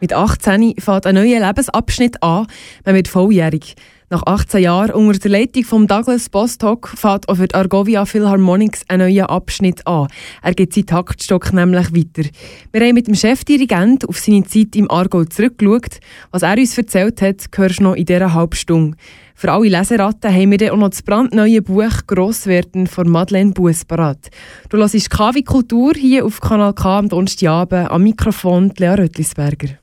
Mit 18 fängt ein neuer Lebensabschnitt an. Man wird volljährig. Nach 18 Jahren unter der Leitung von Douglas Bostock fährt auch für die Argovia Philharmonics ein neuer Abschnitt an. Er geht seinen Taktstock nämlich weiter. Wir haben mit dem Chefdirigent auf seine Zeit im Argo zurückgeschaut. Was er uns erzählt hat, hörst du noch in dieser halben Stunde. Für alle Leseratten haben wir dann auch noch das brandneue Buch «Grosswerden» von Madeleine Buess parat. Du hörst KW Kultur hier auf Kanal K am Donnerstagabend am Mikrofon Lea Röttlisberger.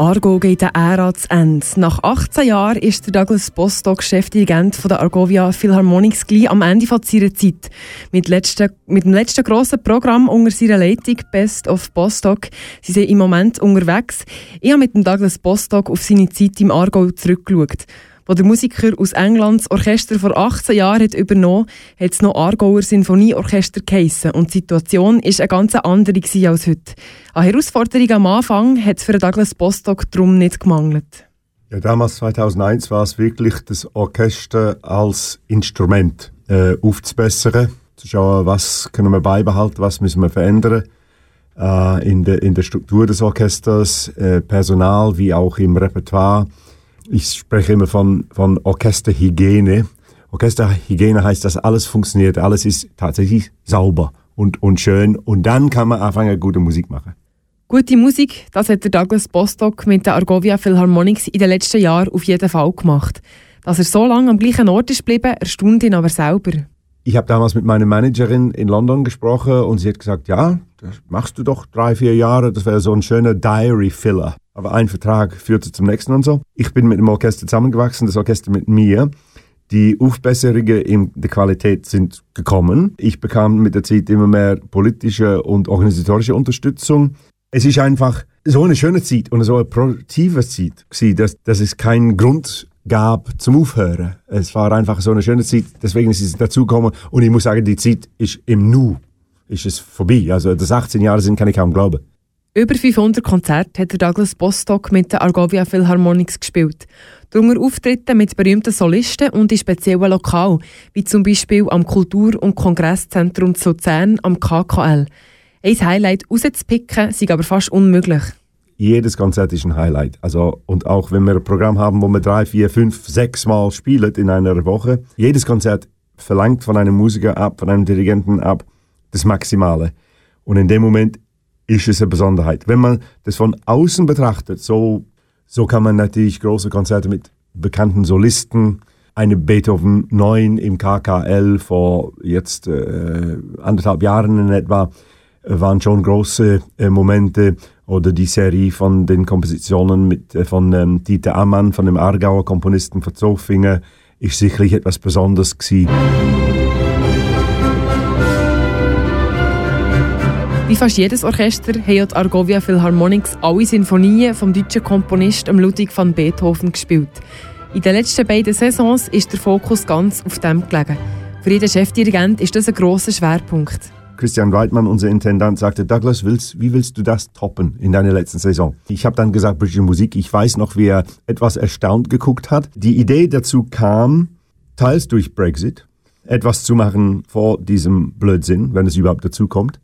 Argo geht der Ära zu Ende. Nach 18 Jahren ist der Douglas Bostock Chefdirigent von der Argovia Philharmonics gleich am Ende von seiner Zeit. Mit, letzten, mit dem letzten grossen Programm unter seiner Leitung Best of Bostock sie sind im Moment unterwegs. Ich habe mit dem Douglas Bostock auf seine Zeit im Argo zurückgeschaut. Wo der Musiker aus England das Orchester vor 18 Jahren hat übernommen hat, hat es noch Aargauer Sinfonieorchester geheissen und die Situation war eine ganz andere als heute. An Herausforderungen am Anfang hat es für Douglas Bostock darum nicht gemangelt. Ja, damals, 2001, war es wirklich das Orchester als Instrument äh, aufzubessern, zu schauen, was können wir beibehalten, was müssen wir verändern äh, in, der, in der Struktur des Orchesters, äh, Personal wie auch im Repertoire ich spreche immer von, von Orchesterhygiene. Orchesterhygiene heißt, dass alles funktioniert, alles ist tatsächlich sauber und, und schön und dann kann man anfangen, gute Musik machen. Gute Musik, das hat der Douglas Bostock mit der Argovia Philharmonics in den letzten Jahren auf jeden Fall gemacht. Dass er so lange am gleichen Ort ist geblieben, erstaunt ihn aber selber. Ich habe damals mit meiner Managerin in London gesprochen und sie hat gesagt, ja, das machst du doch drei, vier Jahre, das wäre so ein schöner Diary-Filler. Aber ein Vertrag führte zum nächsten und so. Ich bin mit dem Orchester zusammengewachsen, das Orchester mit mir. Die Aufbesserungen in der Qualität sind gekommen. Ich bekam mit der Zeit immer mehr politische und organisatorische Unterstützung. Es ist einfach so eine schöne Zeit und so eine produktive Zeit dass, dass es keinen Grund gab zum Aufhören. Es war einfach so eine schöne Zeit, deswegen ist es dazugekommen und ich muss sagen, die Zeit ist im Nu, ist es vorbei. Also, dass 18 Jahre sind, kann ich kaum glauben. Über 500 Konzerte hat Douglas Bostock mit der Argovia Philharmonics gespielt. Darunter Auftritte mit berühmten Solisten und in speziellen Lokalen, wie zum Beispiel am Kultur- und Kongresszentrum zu Luzern am KKL. Ein Highlight rauszupicken, ist aber fast unmöglich. Jedes Konzert ist ein Highlight. Also, und auch wenn wir ein Programm haben, wo wir drei, vier, fünf, sechs Mal spielen in einer Woche, jedes Konzert verlangt von einem Musiker ab, von einem Dirigenten ab, das Maximale. Und in dem Moment ist es eine Besonderheit. Wenn man das von außen betrachtet, so, so kann man natürlich große Konzerte mit bekannten Solisten, eine Beethoven 9 im KKL vor jetzt äh, anderthalb Jahren in etwa, äh, waren schon große äh, Momente oder die Serie von den Kompositionen mit, äh, von ähm, Dieter Ammann, von dem Aargauer Komponisten von Zofinger, ist sicherlich etwas Besonderes gewesen. Wie fast jedes Orchester haben die Argovia Philharmonics alle Sinfonien vom deutschen Komponist Ludwig van Beethoven gespielt. In den letzten beiden Saisons ist der Fokus ganz auf dem gelegen. Für jeden Chefdirigent ist das ein grosser Schwerpunkt. Christian Weidmann, unser Intendant, sagte, Douglas, willst, wie willst du das toppen in deiner letzten Saison? Ich habe dann gesagt, britische Musik. Ich weiß noch, wie er etwas erstaunt geguckt hat. Die Idee dazu kam, teils durch Brexit, etwas zu machen vor diesem Blödsinn, wenn es überhaupt dazu kommt.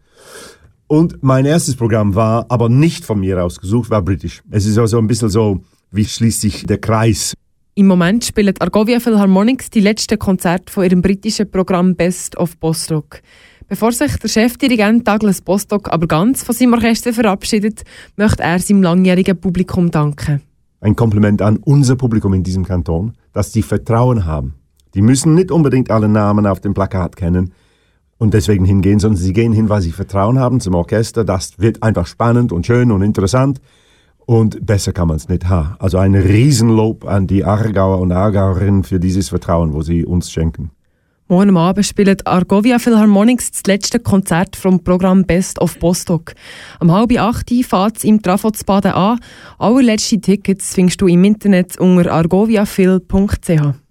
Und mein erstes Programm war aber nicht von mir ausgesucht, war britisch. Es ist also ein bisschen so, wie schließt sich der Kreis. Im Moment spielt Argovia Philharmonics die letzten Konzerte von ihrem britischen Programm Best of Bostock. Bevor sich der Chefdirigent Douglas Bostock aber ganz von seinem Orchester verabschiedet, möchte er seinem langjährigen Publikum danken. Ein Kompliment an unser Publikum in diesem Kanton, dass sie Vertrauen haben. Die müssen nicht unbedingt alle Namen auf dem Plakat kennen, und deswegen hingehen, sondern sie gehen hin, weil sie Vertrauen haben zum Orchester. Das wird einfach spannend und schön und interessant. Und besser kann man es nicht haben. Also ein Riesenlob an die Aargauer und Aargauerinnen für dieses Vertrauen, wo sie uns schenken. Morgen Abend spielt Argovia Philharmonics das letzte Konzert vom Programm Best of Bostock. Am halb acht fährt es im Trafotsbaden an. Allerletzte Tickets findest du im Internet unter argoviaphil.ch.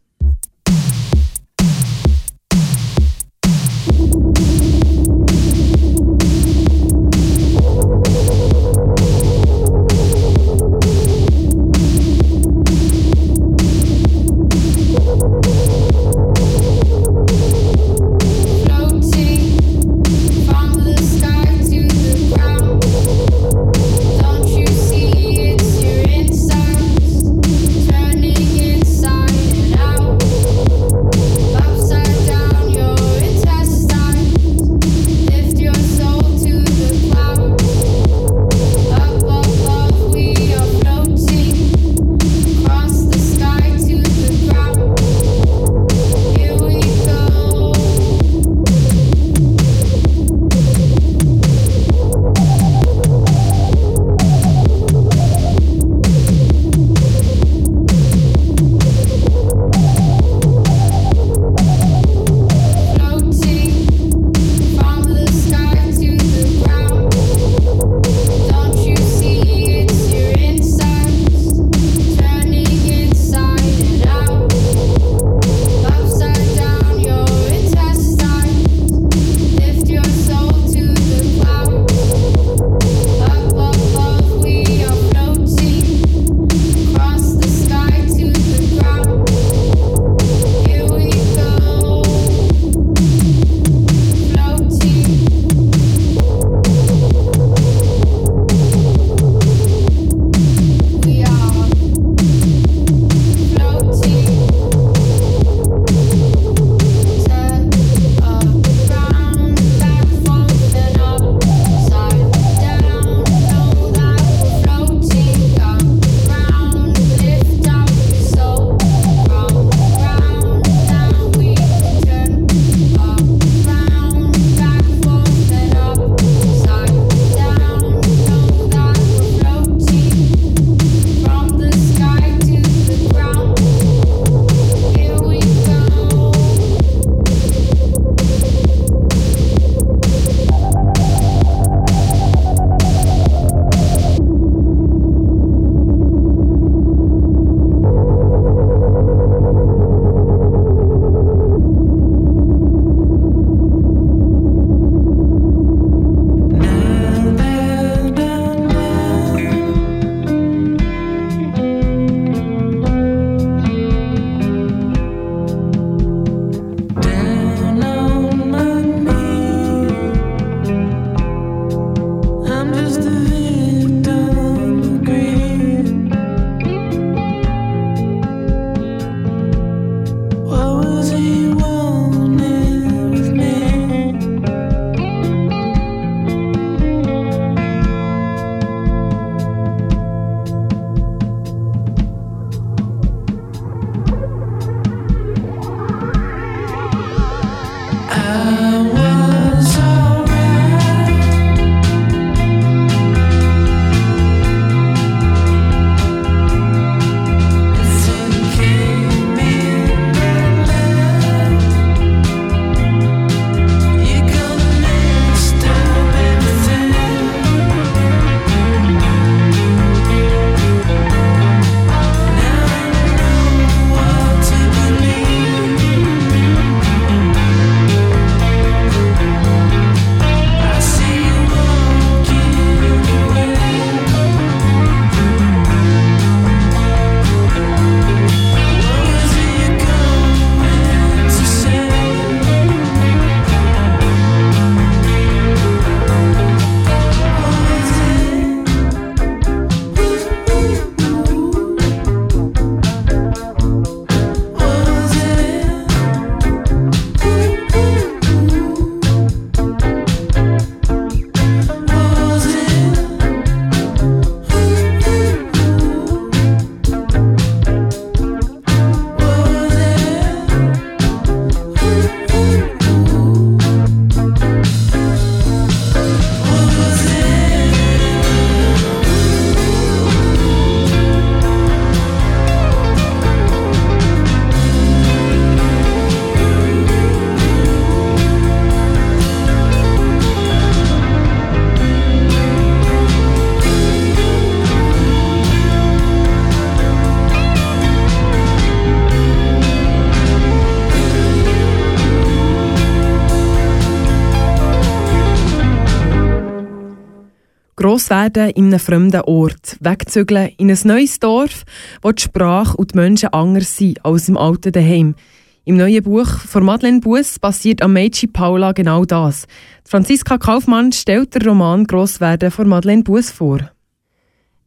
Gross werden in einem fremden Ort, wegzügeln in ein neues Dorf, wo die Sprache und die Menschen anders sind als im alten Daheim. Im neuen Buch von Madeleine Buß passiert am Mädchen Paula genau das. Franziska Kaufmann stellt den Roman Grosswerden von Madeleine Buß vor.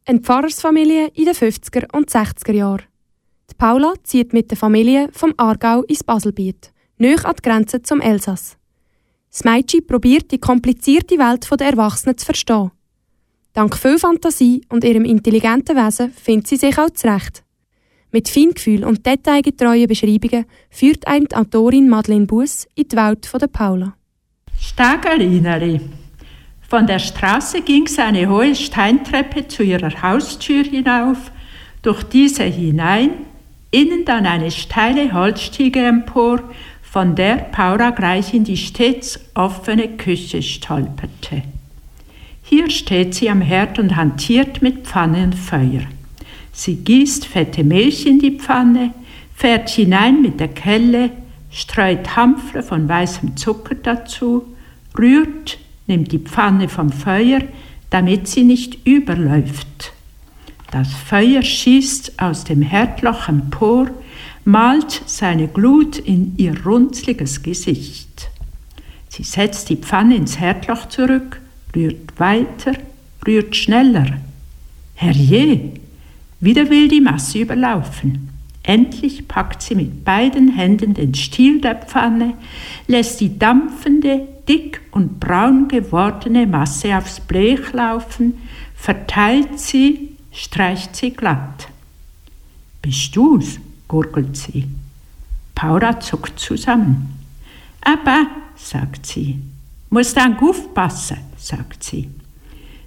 Eine Pfarrersfamilie in den 50er und 60er Jahren. Die Paula zieht mit der Familie vom Aargau ins Baselbiet, näher an die Grenze zum Elsass. Das Mädchen probiert die komplizierte Welt der Erwachsenen zu verstehen. Dank viel Fantasie und ihrem intelligenten Wesen findet sie sich auch zurecht. Mit Feingefühl und detailgetreuen Beschreibungen führt ein die Autorin Madeleine Buß in die Welt der Paula. Stagerineri. Von der Straße ging es eine hohe Steintreppe zu ihrer Haustür hinauf, durch diese hinein, innen dann eine steile Holzstiege empor, von der Paula gleich in die stets offene Küche stolperte. Hier steht sie am Herd und hantiert mit Pfanne und Feuer. Sie gießt fette Milch in die Pfanne, fährt hinein mit der Kelle, streut Hampfle von weißem Zucker dazu, rührt, nimmt die Pfanne vom Feuer, damit sie nicht überläuft. Das Feuer schießt aus dem Herdloch empor, malt seine Glut in ihr runzliges Gesicht. Sie setzt die Pfanne ins Herdloch zurück, rührt weiter, rührt schneller. Herrje, wieder will die Masse überlaufen. Endlich packt sie mit beiden Händen den Stiel der Pfanne, lässt die dampfende, dick und braun gewordene Masse aufs Blech laufen, verteilt sie, streicht sie glatt. Bist du's? gurgelt sie. Paula zuckt zusammen. Aber, sagt sie, musst dann aufpassen, sagt sie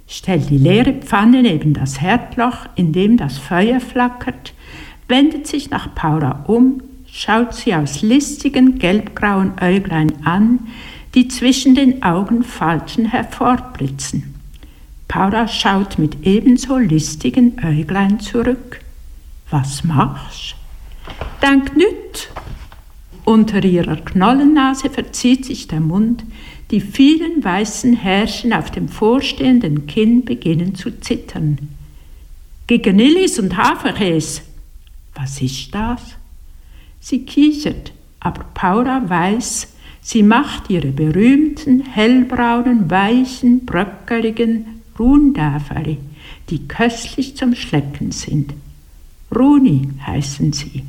stellt die leere Pfanne neben das Herdloch, in dem das Feuer flackert, wendet sich nach Paula um, schaut sie aus listigen gelbgrauen Äuglein an, die zwischen den Augenfalten hervorblitzen. Paula schaut mit ebenso listigen Äuglein zurück. Was machst? Denk nüt. Unter ihrer Knollennase verzieht sich der Mund, die vielen weißen Härchen auf dem vorstehenden Kinn beginnen zu zittern. Gegen Illis und Haferkäse. Was ist das? Sie kichert, aber Paula weiß, sie macht ihre berühmten, hellbraunen, weichen, bröckeligen Ruhndäferli, die köstlich zum Schlecken sind. Runi heißen sie.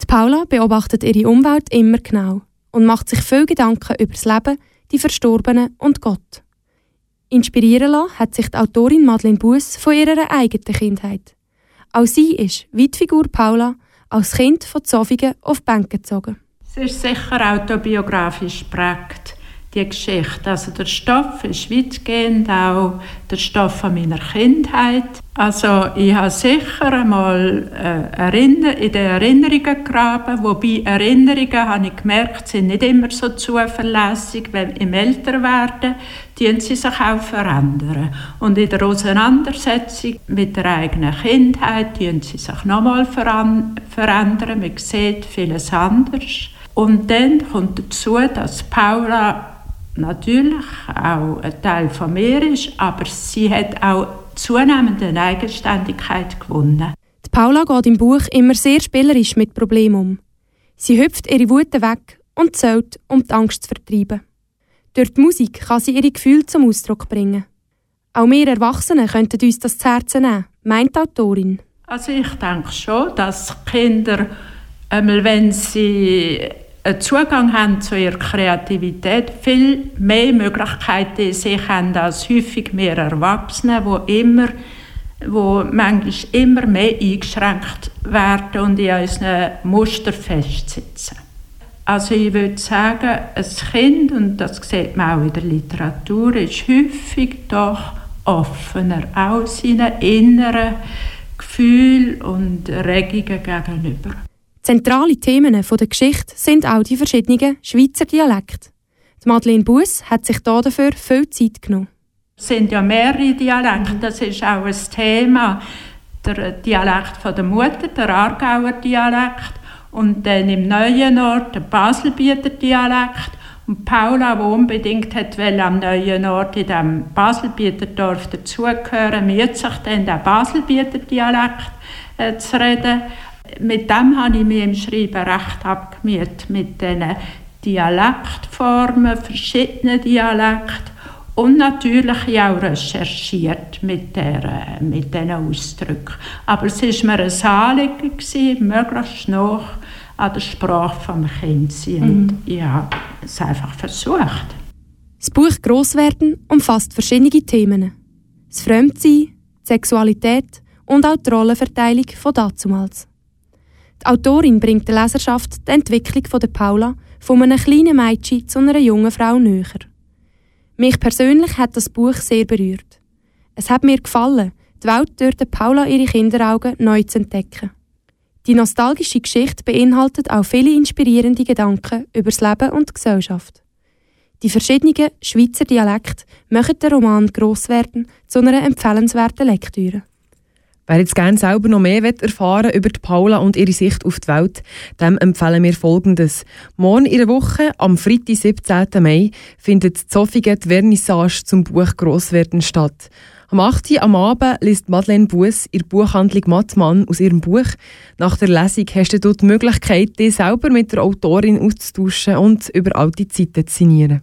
Die Paula beobachtet ihre Umwelt immer genau und macht sich viel Gedanken über das Leben, die Verstorbenen und Gott. Inspirieren lassen hat sich die Autorin Madeleine Buß von ihrer eigenen Kindheit. Auch sie ist, wie die Figur Paula, als Kind von Zofingen auf Bänke gezogen. Sie ist sicher autobiografisch prägt die Geschichte. Also der Stoff ist weitgehend auch der Stoff von meiner Kindheit. Also ich habe sicher einmal äh, in den Erinnerungen gegraben, wobei Erinnerungen, habe ich gemerkt, sind nicht immer so zuverlässig, weil im Älterwerden die sie sich auch verändern. Und in der Auseinandersetzung mit der eigenen Kindheit die sie sich nochmal verändern. Man sieht vieles anders. Und dann kommt dazu, dass Paula natürlich auch ein Teil von mir ist, aber sie hat auch zunehmend eine Eigenständigkeit gewonnen. Die Paula geht im Buch immer sehr spielerisch mit Problemen um. Sie hüpft ihre Wut weg und zählt, um die Angst zu vertreiben. Durch die Musik kann sie ihre Gefühle zum Ausdruck bringen. Auch wir Erwachsene könnten uns das zu Herzen nehmen, meint die Autorin. Also ich denke schon, dass Kinder, wenn sie einen Zugang haben zu ihrer Kreativität, viel mehr Möglichkeiten in sich haben als häufig mehr Erwachsene, die immer wo manchmal immer mehr eingeschränkt werden und in unseren Muster festsitzen. Also ich würde sagen, ein Kind, und das sieht man auch in der Literatur, ist häufig doch offener, auch seinen inneren Gefühlen und Regungen gegenüber. Zentrale Themen der Geschichte sind auch die verschiedenen Schweizer Dialekte. Madeleine Buß hat sich dafür viel Zeit genommen. Es sind ja mehrere Dialekte, das ist auch ein Thema. Der Dialekt von der Mutter, der Aargauer Dialekt und dann im neuen Ort der Baselbieter Dialekt Und Paula, die unbedingt hat am neuen Ort in dem Baselbieter Dorf dazugehören, müht sich dann den Baselbieter Dialekt äh, zu reden. Mit dem habe ich mich im Schreiben recht abgemüht, mit diesen Dialektformen, verschiedenen Dialekten und natürlich auch recherchiert mit, der, mit diesen Ausdrücken. Aber es war mir ein Anliegen, möglichst noch an der Sprache des Kindes zu mhm. ich habe es einfach versucht. Das Buch «Grosswerden» umfasst verschiedene Themen. Das Fremdsein, die Sexualität und auch die Rollenverteilung von dazumals. Die Autorin bringt der Leserschaft die Entwicklung von der Paula von einem kleinen Mädchen zu einer jungen Frau näher. Mich persönlich hat das Buch sehr berührt. Es hat mir gefallen, die Welt durch Paula ihre Kinderaugen neu zu entdecken. Die nostalgische Geschichte beinhaltet auch viele inspirierende Gedanken über das Leben und die Gesellschaft. Die verschiedenen Schweizer Dialekte machen den Roman «Grosswerden» zu einer empfehlenswerten Lektüre. Wer jetzt gerne selber noch mehr erfahren über die Paula und ihre Sicht auf die Welt, dem empfehlen wir Folgendes. Morgen in der Woche, am Freitag, 17. Mai, findet Zofingen die Vernissage zum Buch «Grosswerden» statt. Am 8. Uhr am Abend liest Madeleine Buß ihre Buchhandlung Mattmann aus ihrem Buch. Nach der Lesung hast du die Möglichkeit, dich selber mit der Autorin auszutauschen und über alte Zeiten zu signieren.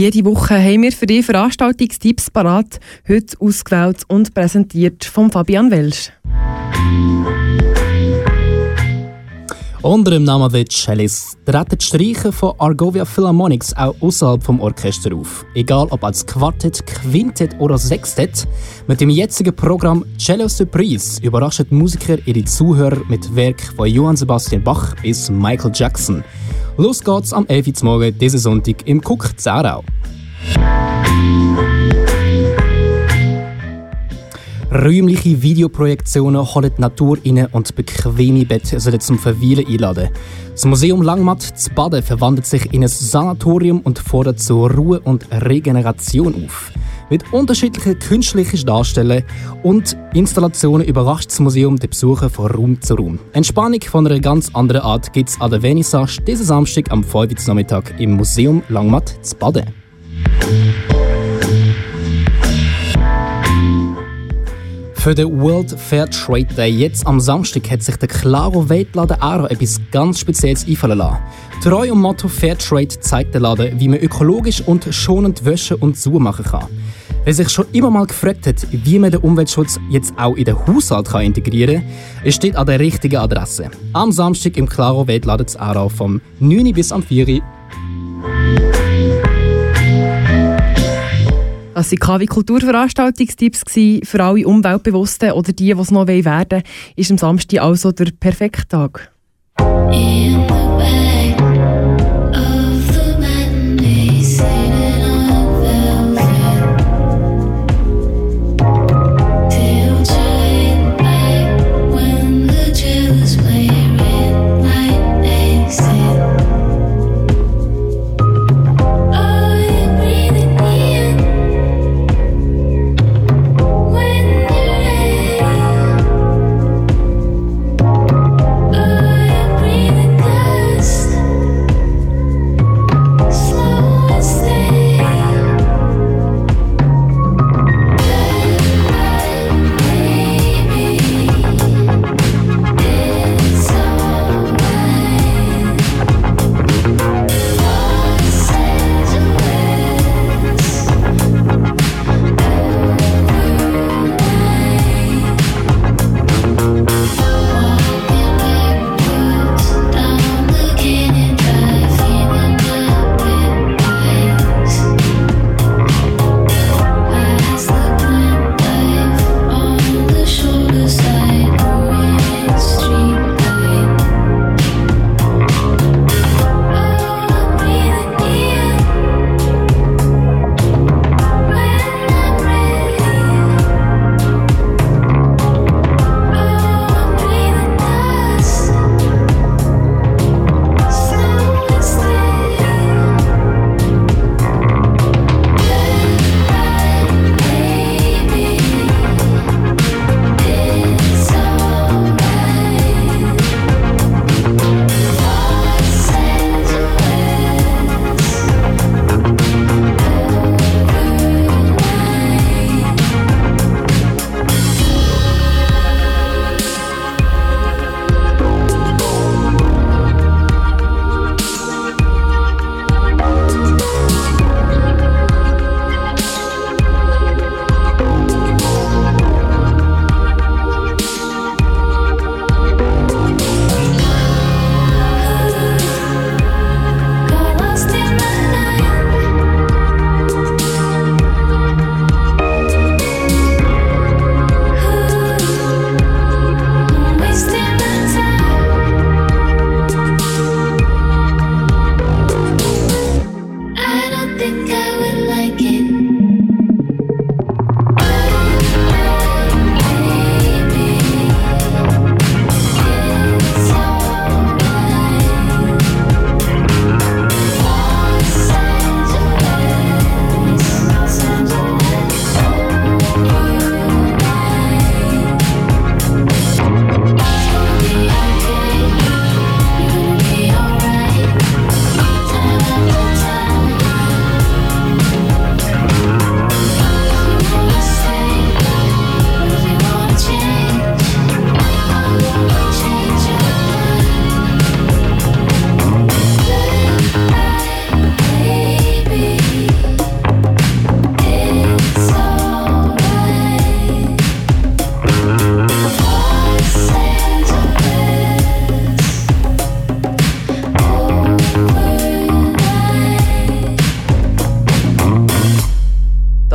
Wie jede Woche haben wir für die Veranstaltungstipps parat, heute ausgewählt und präsentiert von Fabian Welsch. Unter dem Namen The Cellist treten die Streicher von Argovia Philharmonics auch außerhalb vom Orchester auf. Egal ob als Quartett, Quintett oder Sextett, mit dem jetzigen Programm Cello Surprise überraschen die Musiker ihre Zuhörer mit Werk von Johann Sebastian Bach bis Michael Jackson. Los geht's am 11. Uhr morgen diesen Sonntag im Cook Zarau. Räumliche Videoprojektionen holen die Natur rein und bequeme Betten sollen zum Verweilen einladen. Das Museum Langmatt zu Baden verwandelt sich in ein Sanatorium und fordert zur Ruhe und Regeneration auf. Mit unterschiedlichen künstlichen Darstellungen und Installationen überrascht das Museum die Besucher von Raum zu Raum. Entspannung von einer ganz anderen Art gibt es an der Vernissage diesen Samstag am 5. Nachmittag im Museum Langmatt zu Baden. Für den World Fair Trade Day jetzt am Samstag hat sich der Claro Weltladen Aaro etwas ganz Spezielles einfallen lassen. Treu am Motto Fair Trade zeigt der Laden, wie man ökologisch und schonend waschen und zumachen kann. Wer sich schon immer mal gefragt hat, wie man den Umweltschutz jetzt auch in den Haushalt kann integrieren kann, steht an der richtigen Adresse. Am Samstag im Claro Weltladen Aarau vom 9 bis am 4 Uhr. Das waren KW Kulturveranstaltungstipps für alle Umweltbewussten oder die, die es noch werden wollen, ist am Samstag also der perfekte Tag. think I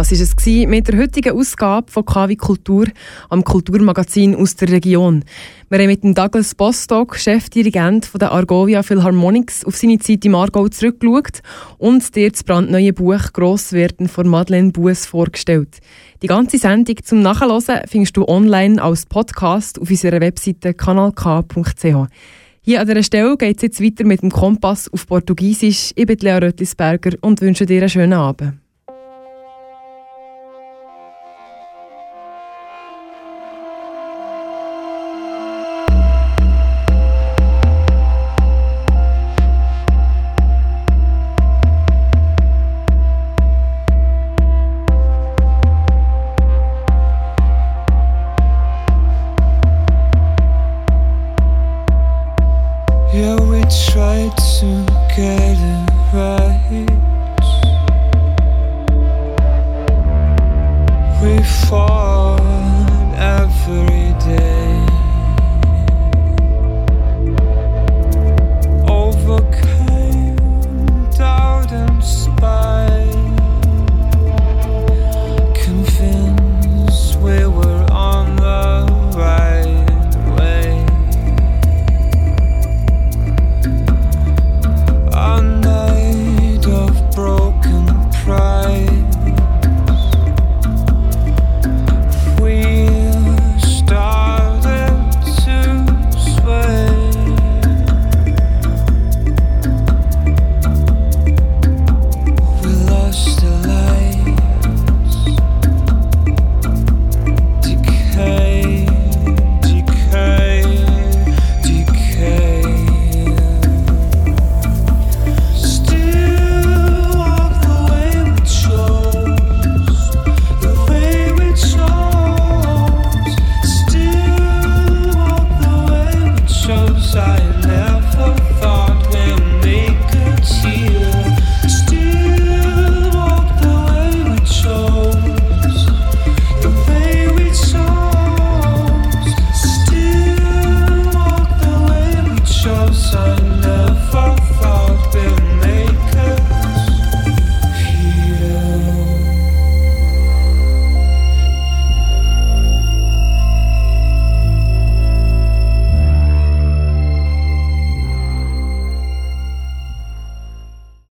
Das war es mit der heutigen Ausgabe von KW Kultur am Kulturmagazin aus der Region. Wir haben mit dem Douglas Bostock, Chefdirigent der Argovia Philharmonics, auf seine Zeit im Aargau zurückgeschaut und dir das brandneue Buch «Grosswerden» von Madeleine Bues vorgestellt. Die ganze Sendung zum Nachhören findest du online als Podcast auf unserer Webseite kanalk.ch. Hier an dieser Stelle geht es jetzt weiter mit dem Kompass auf Portugiesisch. Ich bin Lea Rötlisberger und wünsche dir einen schönen Abend. together right?